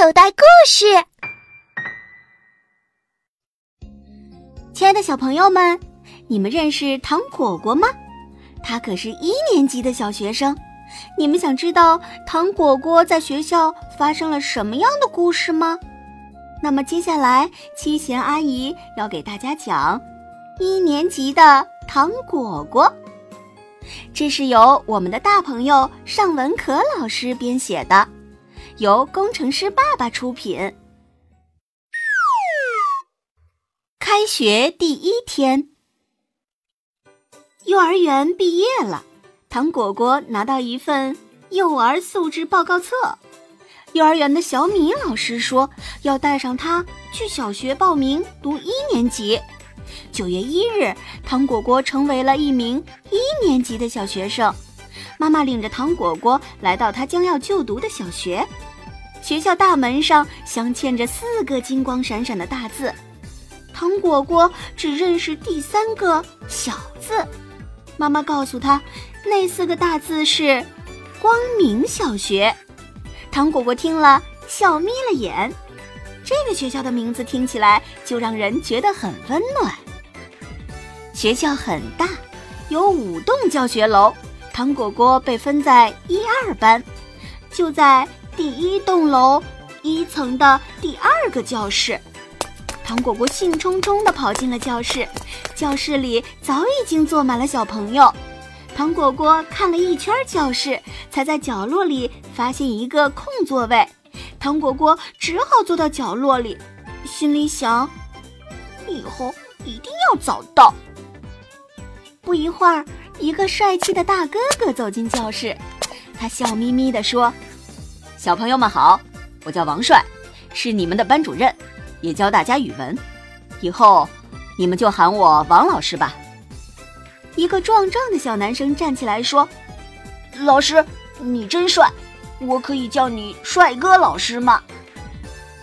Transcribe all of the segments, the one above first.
口袋故事。亲爱的小朋友们，你们认识糖果果吗？他可是一年级的小学生。你们想知道糖果果在学校发生了什么样的故事吗？那么接下来，七贤阿姨要给大家讲一年级的糖果果。这是由我们的大朋友尚文可老师编写的，由工程师爸爸出品。开学第一天，幼儿园毕业了，糖果果拿到一份幼儿素质报告册。幼儿园的小米老师说要带上他去小学报名读一年级。九月一日，糖果果成为了一名一年级的小学生。妈妈领着糖果果来到他将要就读的小学，学校大门上镶嵌着四个金光闪闪的大字。糖果果只认识第三个小字，妈妈告诉他，那四个大字是“光明小学”。糖果果听了，笑眯了眼。这个学校的名字听起来就让人觉得很温暖。学校很大，有五栋教学楼。糖果果被分在一二班，就在第一栋楼一层的第二个教室。糖果果兴冲冲地跑进了教室，教室里早已经坐满了小朋友。糖果果看了一圈教室，才在角落里发现一个空座位。糖果果只好坐到角落里，心里想：以后一定要早到。不一会儿，一个帅气的大哥哥走进教室，他笑眯眯地说：“小朋友们好，我叫王帅，是你们的班主任，也教大家语文。以后你们就喊我王老师吧。”一个壮壮的小男生站起来说：“老师，你真帅。”我可以叫你帅哥老师吗？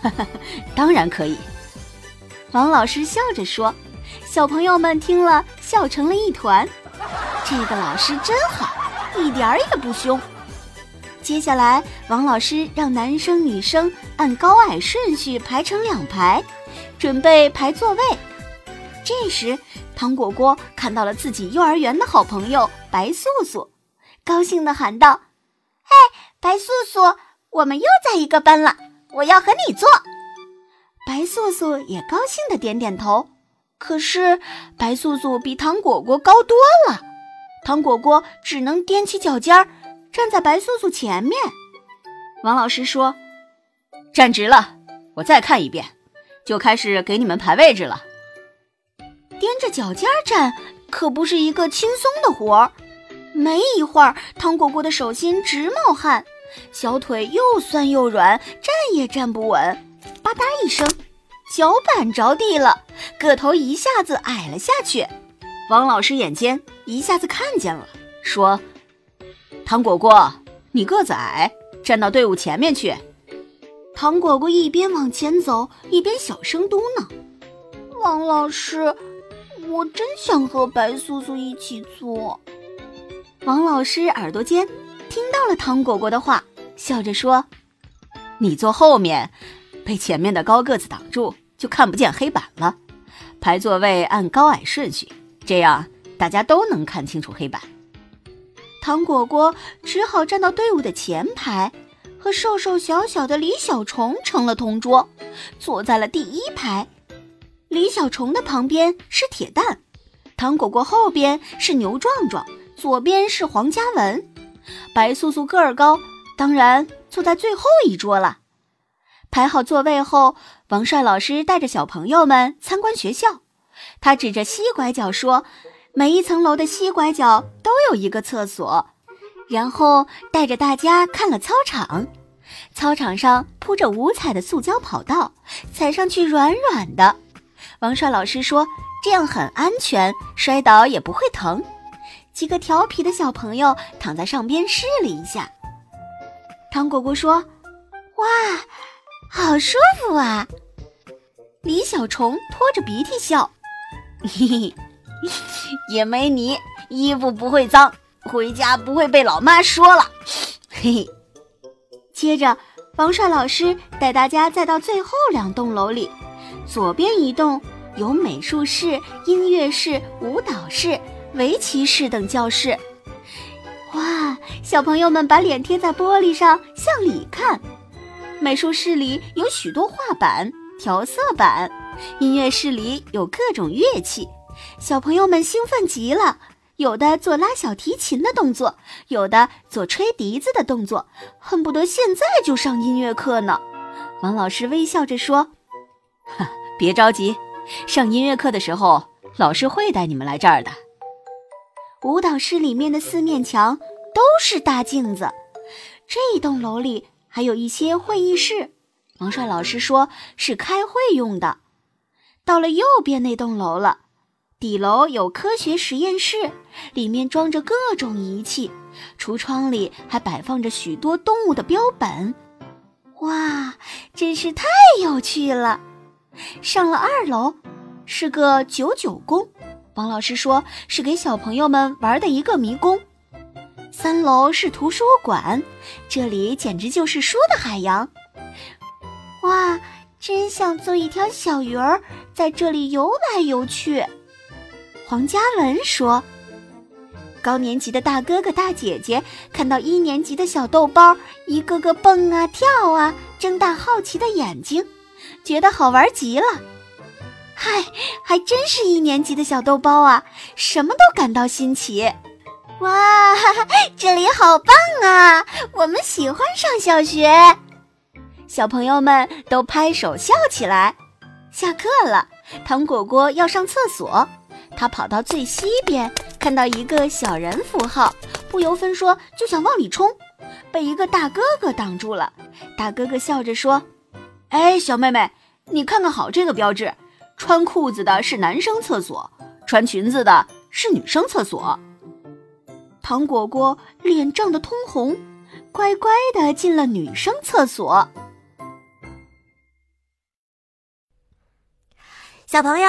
哈哈，当然可以。王老师笑着说。小朋友们听了，笑成了一团。这个老师真好，一点儿也不凶。接下来，王老师让男生女生按高矮顺序排成两排，准备排座位。这时，糖果果看到了自己幼儿园的好朋友白素素，高兴地喊道：“嘿！”白素素，我们又在一个班了，我要和你坐。白素素也高兴的点点头。可是白素素比糖果果高多了，糖果果只能踮起脚尖儿，站在白素素前面。王老师说：“站直了，我再看一遍，就开始给你们排位置了。”踮着脚尖站可不是一个轻松的活儿。没一会儿，糖果果的手心直冒汗。小腿又酸又软，站也站不稳，吧嗒一声，脚板着地了，个头一下子矮了下去。王老师眼尖，一下子看见了，说：“糖果果，你个子矮，站到队伍前面去。”糖果果一边往前走，一边小声嘟囔：“王老师，我真想和白素素一起坐。”王老师耳朵尖。听到了糖果果的话，笑着说：“你坐后面，被前面的高个子挡住，就看不见黑板了。排座位按高矮顺序，这样大家都能看清楚黑板。”糖果果只好站到队伍的前排，和瘦瘦小小的李小虫成了同桌，坐在了第一排。李小虫的旁边是铁蛋，糖果果后边是牛壮壮，左边是黄嘉文。白素素个儿高，当然坐在最后一桌了。排好座位后，王帅老师带着小朋友们参观学校。他指着西拐角说：“每一层楼的西拐角都有一个厕所。”然后带着大家看了操场。操场上铺着五彩的塑胶跑道，踩上去软软的。王帅老师说：“这样很安全，摔倒也不会疼。”几个调皮的小朋友躺在上边试了一下。糖果果说：“哇，好舒服啊！”李小虫拖着鼻涕笑：“嘿嘿，也没你衣服不会脏，回家不会被老妈说了。”嘿嘿。接着，王帅老师带大家再到最后两栋楼里，左边一栋有美术室、音乐室、舞蹈室、围棋室等教室。哇，小朋友们把脸贴在玻璃上向里看。美术室里有许多画板、调色板，音乐室里有各种乐器，小朋友们兴奋极了。有的做拉小提琴的动作，有的做吹笛子的动作，恨不得现在就上音乐课呢。王老师微笑着说：“别着急，上音乐课的时候，老师会带你们来这儿的。”舞蹈室里面的四面墙都是大镜子，这栋楼里还有一些会议室，王帅老师说是开会用的。到了右边那栋楼了。底楼有科学实验室，里面装着各种仪器，橱窗里还摆放着许多动物的标本。哇，真是太有趣了！上了二楼，是个九九宫，王老师说是给小朋友们玩的一个迷宫。三楼是图书馆，这里简直就是书的海洋。哇，真想做一条小鱼儿，在这里游来游去。黄嘉文说：“高年级的大哥哥大姐姐看到一年级的小豆包一个个蹦啊跳啊，睁大好奇的眼睛，觉得好玩极了。嗨，还真是一年级的小豆包啊，什么都感到新奇。哇，这里好棒啊！我们喜欢上小学。小朋友们都拍手笑起来。下课了，糖果果要上厕所。”他跑到最西边，看到一个小人符号，不由分说就想往里冲，被一个大哥哥挡住了。大哥哥笑着说：“哎，小妹妹，你看看好这个标志，穿裤子的是男生厕所，穿裙子的是女生厕所。”糖果果脸涨得通红，乖乖的进了女生厕所。小朋友。